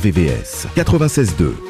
RVVS 96.2.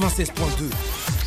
96.2.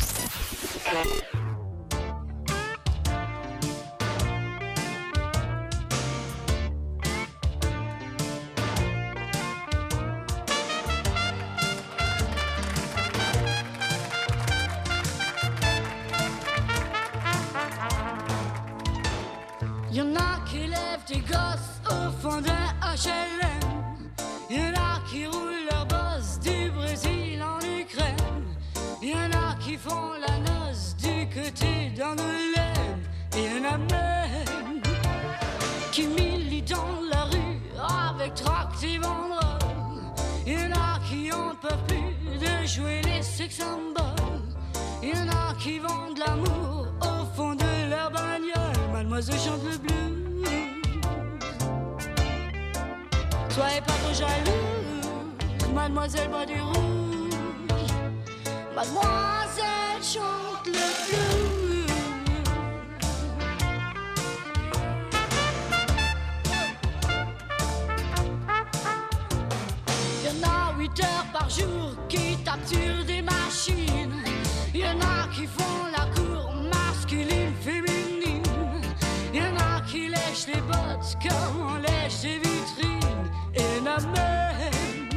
passe quand les vitrines et la même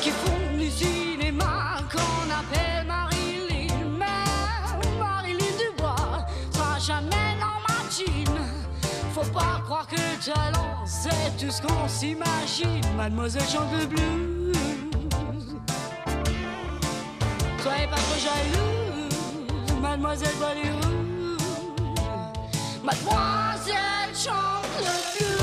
qui font du cinéma qu'on appelle Marilyn. Mais Marilyn Dubois sera jamais dans ma normandine. Faut pas croire que le talent c'est tout ce qu'on s'imagine. Mademoiselle chante le blues. Soyez pas trop jalouse, mademoiselle voit les rouges. Mademoiselle chante. Look good.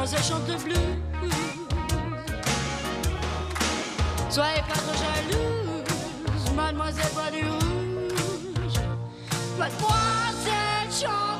moi je chante le blues. Soyez pas trop jalouse, mademoiselle Bois du Rouge. Mademoiselle chante.